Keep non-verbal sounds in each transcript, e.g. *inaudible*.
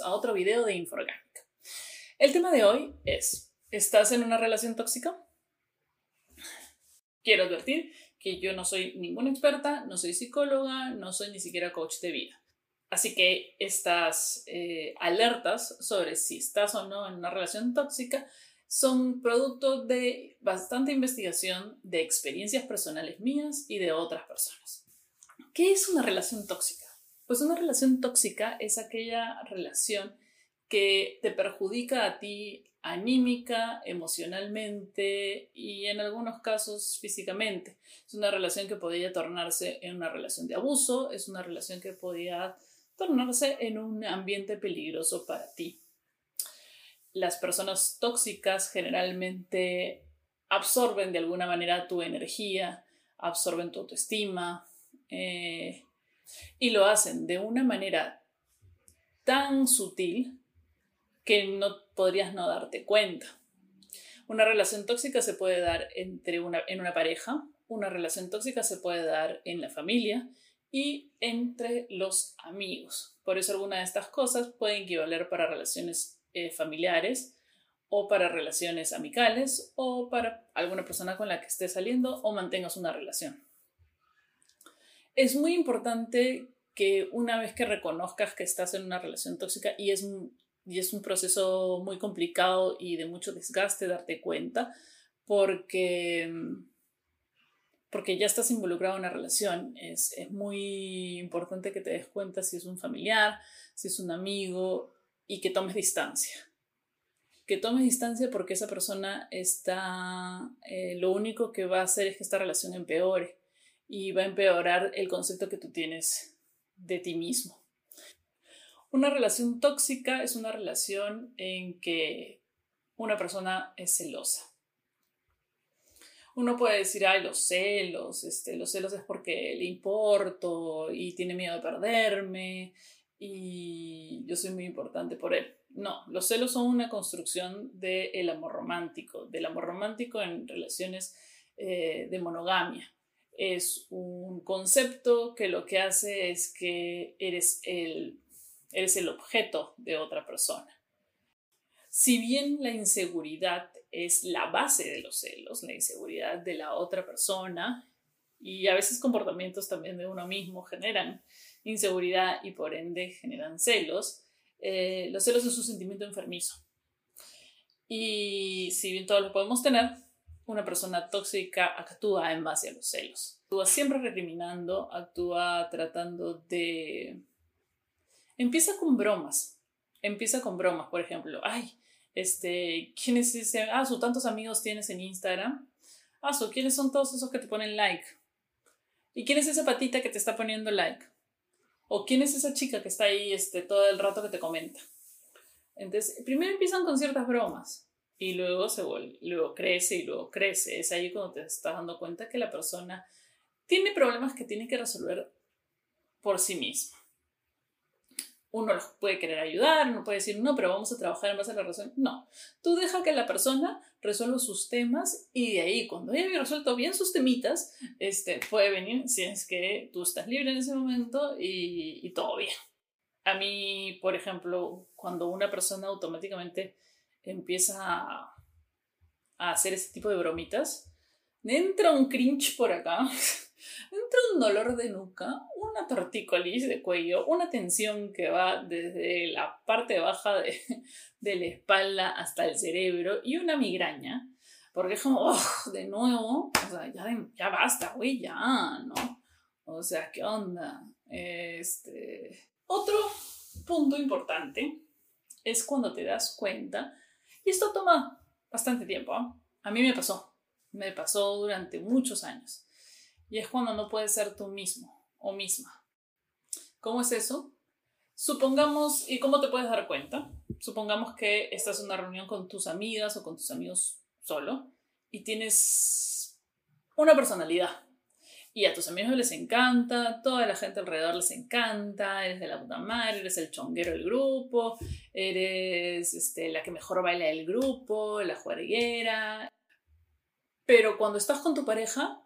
a otro video de Inforgánica. El tema de hoy es, ¿estás en una relación tóxica? Quiero advertir que yo no soy ninguna experta, no soy psicóloga, no soy ni siquiera coach de vida. Así que estas eh, alertas sobre si estás o no en una relación tóxica son producto de bastante investigación de experiencias personales mías y de otras personas. ¿Qué es una relación tóxica? Pues una relación tóxica es aquella relación que te perjudica a ti anímica, emocionalmente y en algunos casos físicamente. Es una relación que podría tornarse en una relación de abuso, es una relación que podría tornarse en un ambiente peligroso para ti. Las personas tóxicas generalmente absorben de alguna manera tu energía, absorben tu autoestima, eh, y lo hacen de una manera tan sutil que no podrías no darte cuenta. Una relación tóxica se puede dar entre una, en una pareja, una relación tóxica se puede dar en la familia y entre los amigos. Por eso algunas de estas cosas pueden equivaler para relaciones eh, familiares o para relaciones amicales o para alguna persona con la que estés saliendo o mantengas una relación es muy importante que una vez que reconozcas que estás en una relación tóxica y es, y es un proceso muy complicado y de mucho desgaste darte cuenta, porque, porque ya estás involucrado en una relación. Es, es muy importante que te des cuenta si es un familiar, si es un amigo y que tomes distancia que tomes distancia porque esa persona está, eh, lo único que va a hacer es que esta relación empeore y va a empeorar el concepto que tú tienes de ti mismo. Una relación tóxica es una relación en que una persona es celosa. Uno puede decir, ay, los celos, este, los celos es porque le importo y tiene miedo de perderme y yo soy muy importante por él. No, los celos son una construcción del amor romántico, del amor romántico en relaciones eh, de monogamia es un concepto que lo que hace es que eres el, eres el objeto de otra persona. Si bien la inseguridad es la base de los celos, la inseguridad de la otra persona y a veces comportamientos también de uno mismo generan inseguridad y por ende generan celos, eh, los celos es un sentimiento enfermizo. Y si bien todos lo podemos tener, una persona tóxica actúa en base a los celos. Actúa siempre recriminando, actúa tratando de... Empieza con bromas. Empieza con bromas, por ejemplo. Ay, este, ¿quién es ese? Ah, su tantos amigos tienes en Instagram. Ah, su, ¿quiénes son todos esos que te ponen like? ¿Y quién es esa patita que te está poniendo like? ¿O quién es esa chica que está ahí este, todo el rato que te comenta? Entonces, primero empiezan con ciertas bromas y luego se luego crece y luego crece. Es ahí cuando te estás dando cuenta que la persona tiene problemas que tiene que resolver por sí misma. Uno los puede querer ayudar, uno puede decir, no, pero vamos a trabajar en base a la relación. No, tú deja que la persona resuelva sus temas y de ahí, cuando haya resuelto bien sus temitas, este, puede venir si es que tú estás libre en ese momento y, y todo bien. A mí, por ejemplo, cuando una persona automáticamente empieza a, hacer ese tipo de bromitas, entra un cringe por acá, *laughs* entra un dolor de nuca, una tortícolis de cuello, una tensión que va desde la parte baja de, *laughs* la espalda hasta el cerebro y una migraña. Porque es como, oh, de nuevo, ya, ya basta, güey, ya, ¿no? O sea, ¿qué onda? Este... Otro punto importante es cuando te das cuenta y esto toma bastante tiempo. ¿ah? A mí me pasó. Me pasó durante muchos años. Y es cuando no puedes ser tú mismo o misma. ¿Cómo es eso? Supongamos, ¿y cómo te puedes dar cuenta? Supongamos que estás en una reunión con tus amigas o con tus amigos solo y tienes una personalidad y a tus amigos les encanta, toda la gente alrededor les encanta, eres de la puta madre, eres el chonguero del grupo, eres este, la que mejor baila del grupo, la juerguera. Pero cuando estás con tu pareja,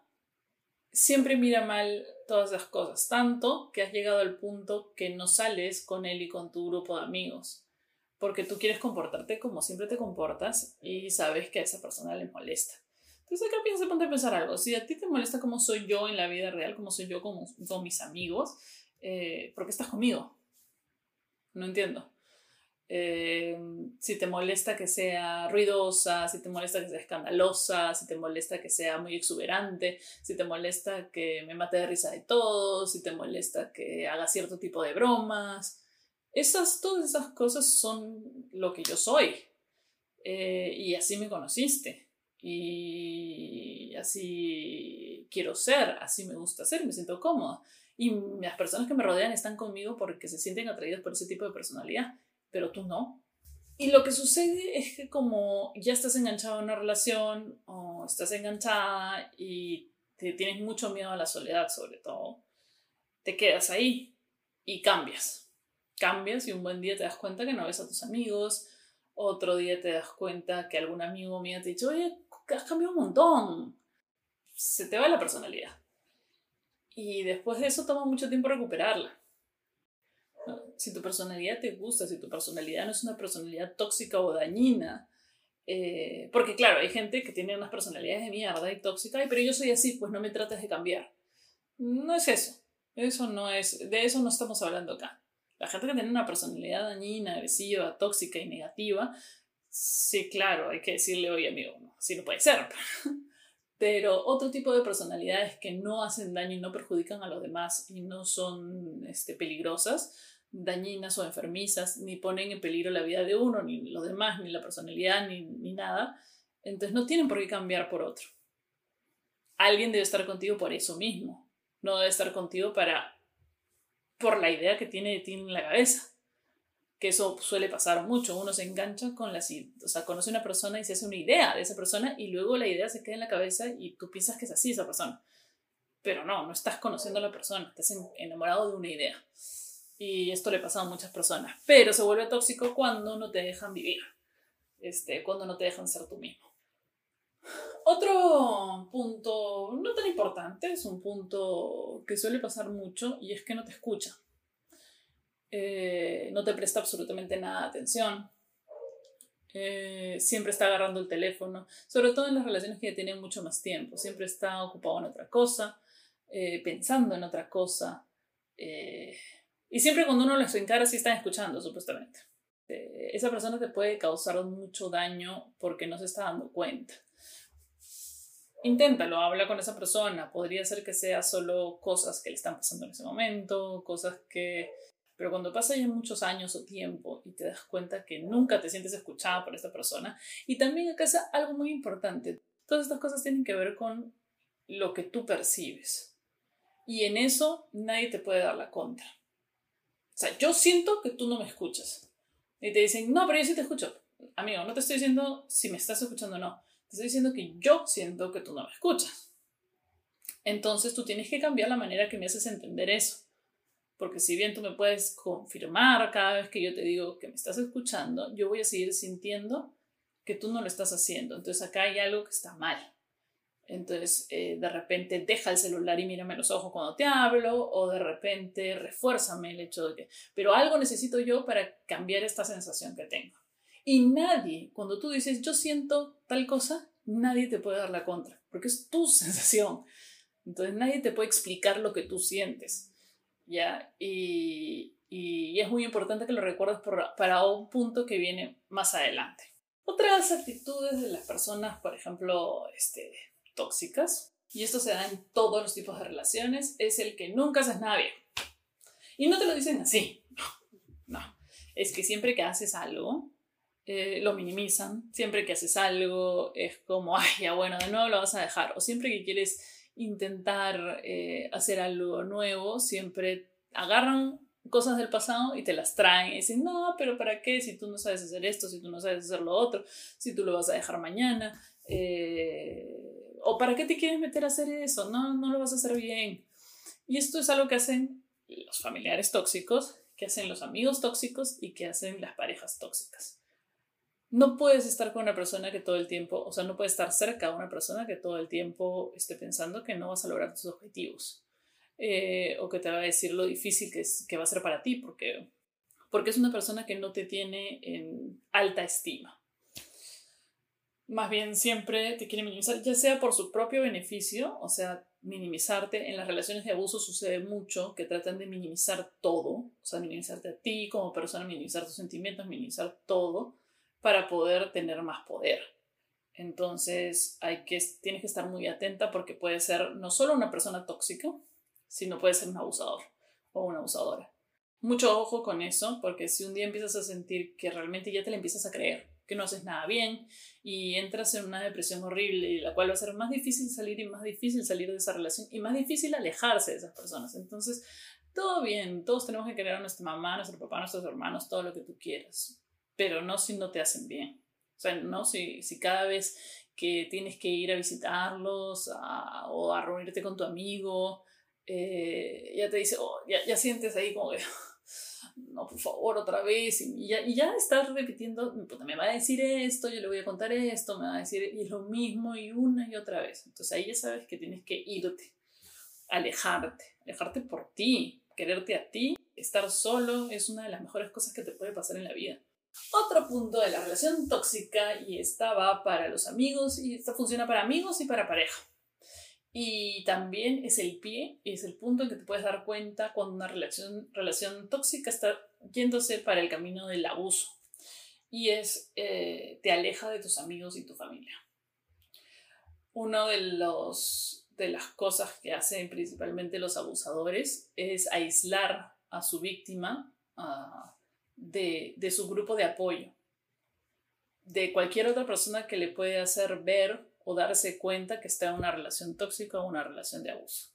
siempre mira mal todas esas cosas. Tanto que has llegado al punto que no sales con él y con tu grupo de amigos. Porque tú quieres comportarte como siempre te comportas y sabes que a esa persona le molesta. Entonces acá piensa, ponte a pensar algo. Si a ti te molesta como soy yo en la vida real, como soy yo con, con mis amigos, eh, ¿por qué estás conmigo? No entiendo. Eh, si te molesta que sea ruidosa, si te molesta que sea escandalosa, si te molesta que sea muy exuberante, si te molesta que me mate de risa de todo, si te molesta que haga cierto tipo de bromas. Esas, todas esas cosas son lo que yo soy. Eh, y así me conociste. Y así quiero ser, así me gusta ser, me siento cómoda. Y las personas que me rodean están conmigo porque se sienten atraídas por ese tipo de personalidad pero tú no. Y lo que sucede es que como ya estás enganchado en una relación o estás enganchada y te tienes mucho miedo a la soledad sobre todo, te quedas ahí y cambias. Cambias y un buen día te das cuenta que no ves a tus amigos, otro día te das cuenta que algún amigo mío te ha dicho, oye, has cambiado un montón. Se te va la personalidad. Y después de eso toma mucho tiempo recuperarla. Si tu personalidad te gusta, si tu personalidad no es una personalidad tóxica o dañina, eh, porque claro, hay gente que tiene unas personalidades de mierda y tóxica, pero yo soy así, pues no me trates de cambiar. No es eso. Eso no es, de eso no estamos hablando acá. La gente que tiene una personalidad dañina, agresiva, tóxica y negativa, sí, claro, hay que decirle, oye amigo, no, así no puede ser. *laughs* Pero otro tipo de personalidades que no hacen daño y no perjudican a los demás y no son este, peligrosas, dañinas o enfermizas, ni ponen en peligro la vida de uno, ni los demás, ni la personalidad, ni, nada. Entonces no tienen por qué cambiar por otro. Alguien debe estar contigo por eso mismo. No debe estar contigo para por la idea que tiene de ti en la cabeza. Que eso suele pasar mucho. Uno se engancha con la... O sea, conoce una persona y se hace una idea de esa persona y luego la idea se queda en la cabeza y tú piensas que es así esa persona. Pero no, no estás conociendo a la persona, estás enamorado de una idea. Y esto le pasa a muchas personas. Pero se vuelve tóxico cuando no te dejan vivir. Este, cuando no te dejan ser tú mismo. Otro punto no tan importante, es un punto que suele pasar mucho y es que no te escucha. Eh, no te presta absolutamente nada de atención. Eh, siempre está agarrando el teléfono, sobre todo en las relaciones que ya tienen mucho más tiempo. Siempre está ocupado en otra cosa, eh, pensando en otra cosa. Y siempre cuando uno les encara, sí están escuchando, supuestamente. Esa persona te puede causar mucho daño porque no se está dando cuenta. Inténtalo, habla con esa persona. Podría ser que sea solo cosas que le están pasando en ese momento, cosas que... Pero cuando pasa ya muchos años o tiempo y te das cuenta que nunca te sientes escuchada por esta persona, y también acá es algo muy importante, todas estas cosas tienen que ver con lo que tú percibes. Y en eso nadie te puede dar la contra. O sea, yo siento que tú no me escuchas. Y te dicen, no, pero yo sí te escucho. Amigo, no te estoy diciendo si me estás escuchando o no. Te estoy diciendo que yo siento que tú no me escuchas. Entonces tú tienes que cambiar la manera que me haces entender eso. Porque si bien tú me puedes confirmar cada vez que yo te digo que me estás escuchando, yo voy a seguir sintiendo que tú no lo estás haciendo. Entonces acá hay algo que está mal. Entonces, eh, de repente deja el celular y mírame los ojos cuando te hablo, o de repente refuérzame el hecho de que, pero algo necesito yo para cambiar esta sensación que tengo. Y nadie, cuando tú dices yo siento tal cosa, nadie te puede dar la contra, porque es tu *laughs* sensación. Entonces, nadie te puede explicar lo que tú sientes. ¿Ya? Y, y es muy importante que lo recuerdes para un punto que viene más adelante. Otras actitudes de las personas, por ejemplo, este, tóxicas, y esto se da en todos los tipos de relaciones, es el que nunca haces nada bien. Y no te lo dicen así, *laughs* no, Es que siempre que haces algo, eh, lo minimizan, siempre que haces algo es como, ay, ya bueno, de nuevo lo vas a dejar, o siempre que quieres intentar eh, hacer algo nuevo, siempre agarran cosas del pasado y te las traen y dicen, no, pero ¿para qué? Si tú no sabes hacer esto, si tú no sabes hacer lo otro, si tú lo vas a dejar mañana. Eh, ¿O para qué te quieres meter a hacer eso? No, no lo vas a hacer bien. Y esto es algo que hacen los familiares tóxicos, que hacen los amigos tóxicos y que hacen las parejas tóxicas. No puedes estar con una persona que todo el tiempo, o sea, no puedes estar cerca de una persona que todo el tiempo esté pensando que no vas a lograr tus objetivos. eh, o que te va a decir lo difícil que, es, que va a ser para ti, porque, porque es una persona que no te tiene en alta estima. Más bien siempre te quiere minimizar, ya sea por su propio beneficio, o sea, minimizarte. En las relaciones de abuso sucede mucho que tratan de minimizar todo, o sea, minimizarte a ti como persona, minimizar tus sentimientos, minimizar todo para poder tener más poder. Entonces, hay que, tienes que estar muy atenta porque puede ser no solo una persona tóxica, sino puede ser un abusador o una abusadora. Mucho ojo con eso, porque si un día empiezas a sentir que realmente ya te la empiezas a creer, que no haces nada bien y entras en una depresión horrible la cual va a ser más difícil salir y más difícil salir de esa relación y más difícil alejarse de esas personas. Entonces, todo bien, todos tenemos que querer a nuestra mamá, a nuestro papá, a nuestros hermanos, todo lo que tú quieras, pero no si no te hacen bien. O sea, no si, si cada vez que tienes que ir a visitarlos o a reunirte con tu amigo, eh, ya te dice, oh, ya, ya, sientes ahí como que, *laughs* no, por favor, otra vez, y ya, y ya estás repitiendo, me va a decir esto, yo le voy a contar esto, me va a decir, y es lo mismo, y una y otra vez. Entonces ahí ya sabes que tienes que irte, alejarte, alejarte por ti, quererte a ti, estar solo es una de las mejores cosas que te puede pasar en la vida. Otro punto de la relación tóxica, y esta va para los amigos, y esta funciona para amigos y para pareja. Y también es el pie, es el punto en que te puedes dar cuenta cuando una relación, relación tóxica está yéndose para el camino del abuso. Y es, eh, te aleja de tus amigos y tu familia. Uno de los de las cosas que hacen principalmente los abusadores es aislar a su víctima uh, de, de su grupo de apoyo, de cualquier otra persona que le puede hacer ver o darse cuenta que está en una relación tóxica o una relación de abuso.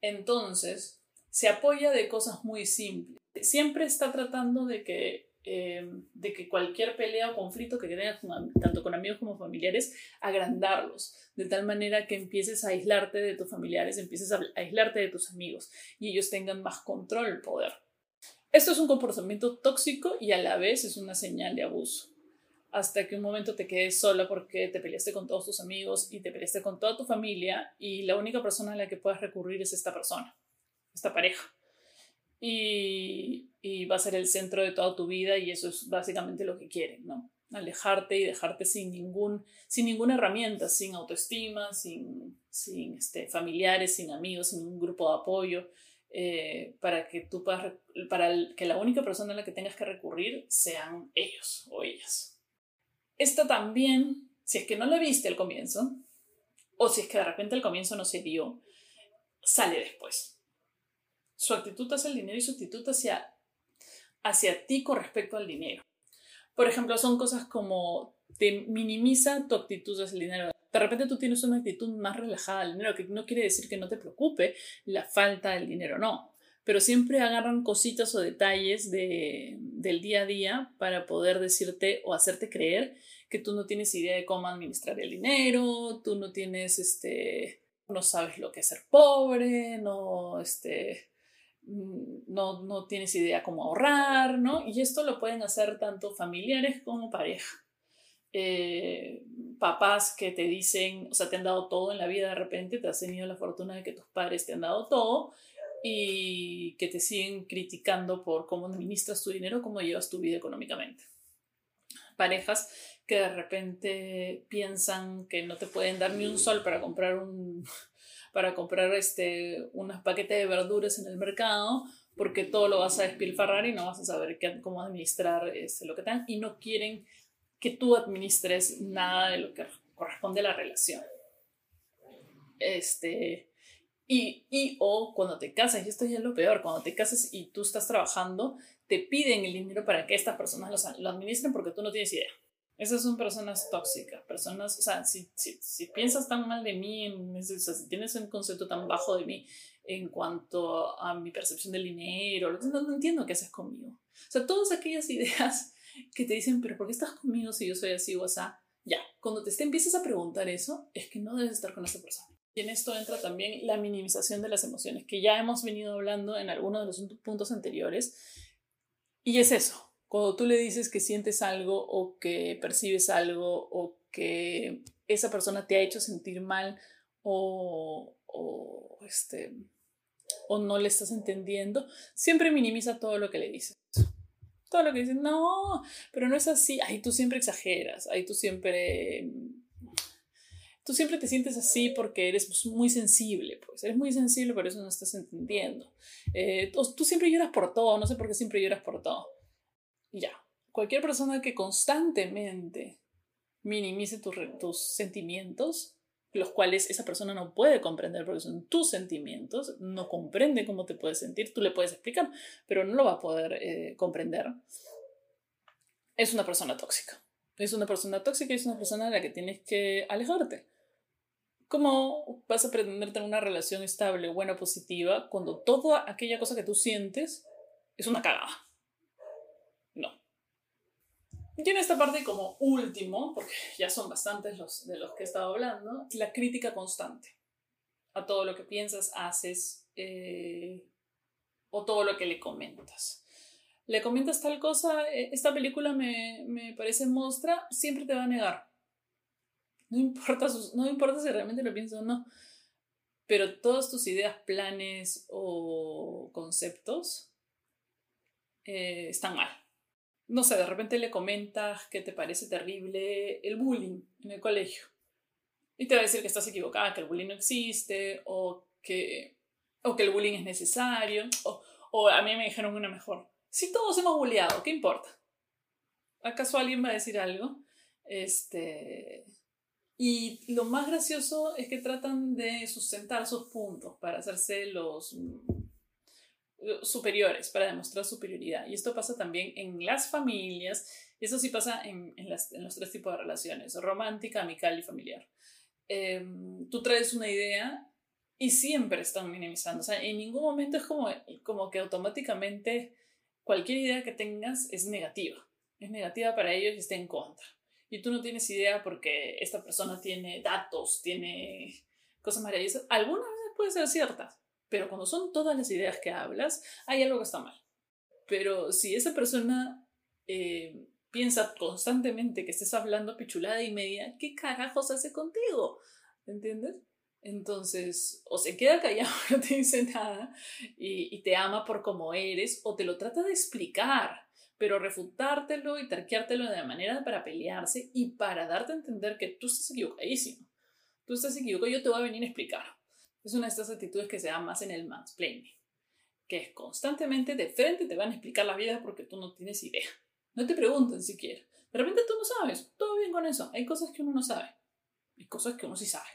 Entonces, se apoya de cosas muy simples. Siempre está tratando de que, eh, de que cualquier pelea o conflicto que tengas tanto con amigos como familiares, agrandarlos, de tal manera que empieces a aislarte de tus familiares, empieces a aislarte de tus amigos y ellos tengan más control, poder. Esto es un comportamiento tóxico y a la vez es una señal de abuso. Hasta que un momento te quedes sola porque te peleaste con todos tus amigos y te peleaste con toda tu familia y la única persona a la que puedes recurrir es esta persona, esta pareja. Y, y va a ser el centro de toda tu vida y eso es básicamente lo que quieren, ¿no? alejarte y dejarte sin, ningún, sin ninguna herramienta, sin autoestima, sin, sin este, familiares, sin amigos, sin un grupo de apoyo. Eh, para que tú puedas, para que la única persona a la que tengas que recurrir sean ellos o ellas. Esto también, si es que no lo viste al comienzo, o si es que de repente al comienzo no se dio, sale después. Su actitud hacia el dinero y su actitud hacia, hacia ti con respecto al dinero. Por ejemplo, son cosas como te minimiza tu actitud hacia el dinero. De repente tú tienes una actitud más relajada al dinero, que no quiere decir que no te preocupe la falta del dinero, no. Pero siempre agarran cositas o detalles de, del día a día para poder decirte o hacerte creer que tú no tienes idea de cómo administrar el dinero, tú no tienes, este, no sabes lo que es ser pobre, no, este, no, no tienes idea cómo ahorrar, ¿no? Y esto lo pueden hacer tanto familiares como pareja. Eh, papás que te dicen, o sea, te han dado todo en la vida de repente, te has tenido la fortuna de que tus padres te han dado todo y que te siguen criticando por cómo administras tu dinero, cómo llevas tu vida económicamente. Parejas que de repente piensan que no te pueden dar ni un sol para comprar un *laughs* para comprar este unos paquetes de verduras en el mercado porque todo lo vas a despilfarrar y no vas a saber cómo administrar este, lo que te dan y no quieren que tú administres nada de lo que corresponde a la relación. Este, y, y o cuando te casas, y esto ya es lo peor, cuando te casas y tú estás trabajando, te piden el dinero para que estas personas lo, administren porque tú no tienes idea. Esas son personas tóxicas, personas, o sea, si, si, si piensas tan mal de mí, o sea, si tienes un concepto tan bajo de mí en cuanto a mi percepción del dinero, no, no entiendo qué haces conmigo. O sea, todas aquellas ideas que te dicen, pero ¿por qué estás conmigo si yo soy así o así? Ya, cuando te, empiezas a preguntar eso, es que no debes estar con esa persona. Y en esto entra también la minimización de las emociones, que ya hemos venido hablando en algunos de los puntos anteriores. Y es eso, cuando tú le dices que sientes algo o que percibes algo o que esa persona te ha hecho sentir mal o, o este, o no le estás entendiendo, siempre minimiza todo lo que le dices. Todo lo que dices, no, pero no es así. Ahí tú siempre exageras, ahí tú siempre tú siempre te sientes así porque eres muy sensible, pues eres muy sensible, por eso no estás entendiendo. Eh, tú, siempre lloras por todo, no sé por qué siempre lloras por todo. Ya, cualquier persona que constantemente minimice tus sentimientos, los cuales esa persona no puede comprender porque son tus sentimientos, no comprende cómo te puedes sentir, tú le puedes explicar, pero no lo va a poder eh, comprender, es una persona tóxica. Es una persona tóxica y es una persona de la que tienes que alejarte. ¿Cómo vas a pretender tener una relación estable, buena, positiva, cuando toda aquella cosa que tú sientes es una cagada? Y en esta parte, como último, porque ya son bastantes los de los que he estado hablando, la crítica constante a todo lo que piensas, haces eh, o todo lo que le comentas. Le comentas tal cosa, eh, esta película me, me parece mostra, siempre te va a negar no importa, no importa si realmente lo pienso o no, pero todas tus ideas, planes o conceptos eh, están mal. No sé, de repente le comentas que te parece terrible el bullying en el colegio. Y te va a decir que estás equivocada, que el bullying no existe, o que, o que el bullying es necesario, o, o a mí me dijeron una mejor. Si todos hemos bulleado, ¿qué importa? ¿Acaso alguien va a decir algo? Este, y lo más gracioso es que tratan de sustentar sus puntos para hacerse los superiores, para demostrar superioridad. Y esto pasa también en las familias, eso sí pasa en, en, las, en los tres tipos de relaciones, romántica, amical y familiar. Em, tú traes una idea y siempre están minimizando, o sea, en ningún momento es como, como que automáticamente cualquier idea que tengas es negativa, es negativa para ellos y está en contra y tú no tienes idea porque esta persona tiene datos, tiene cosas maravillosas. Algunas veces pueden ser ciertas, pero cuando son todas las ideas que hablas, hay algo que está mal. Pero si esa persona eh, piensa constantemente que estés hablando pichulada y media, ¿qué carajos hace contigo? ¿Entiendes? Entonces, o se queda callado, *laughs* no te dice nada y, y te ama por como eres, o te lo trata de explicar pero refutártelo y terqueártelo de manera para pelearse y para darte a entender que tú estás equivocadísimo. Tú estás equivocado, yo te voy a venir a explicar. Es una de estas actitudes que se da más en el mansplaining, que es constantemente de frente te van a explicar la vida porque tú no tienes idea. No te preguntan siquiera. De repente tú no sabes, todo bien con eso. Hay cosas que uno no sabe, hay cosas que uno sí sabe.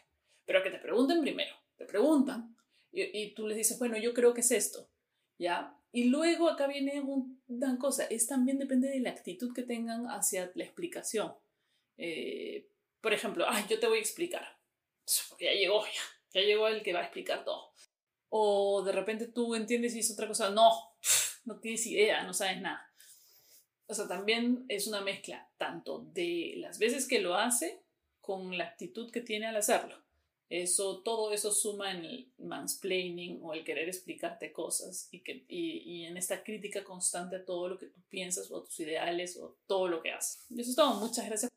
Pero que te pregunten primero, te preguntan y, tú les dices, bueno, yo creo que es esto. ¿Ya? Y luego acá viene una cosa, es también depende de la actitud que tengan hacia la explicación. Eh, por ejemplo, ay, yo te voy a explicar. Ya llegó, ya, ya llegó el que va a explicar todo. O de repente tú entiendes y es otra cosa, no, no tienes idea, no sabes nada. O sea, también es una mezcla tanto de las veces que lo hace con la actitud que tiene al hacerlo. Eso, todo eso suma en el mansplaining o el querer explicarte cosas y, que, y, y, en esta crítica constante a todo lo que tú piensas o a tus ideales o todo lo que haces. Eso es todo. Muchas gracias.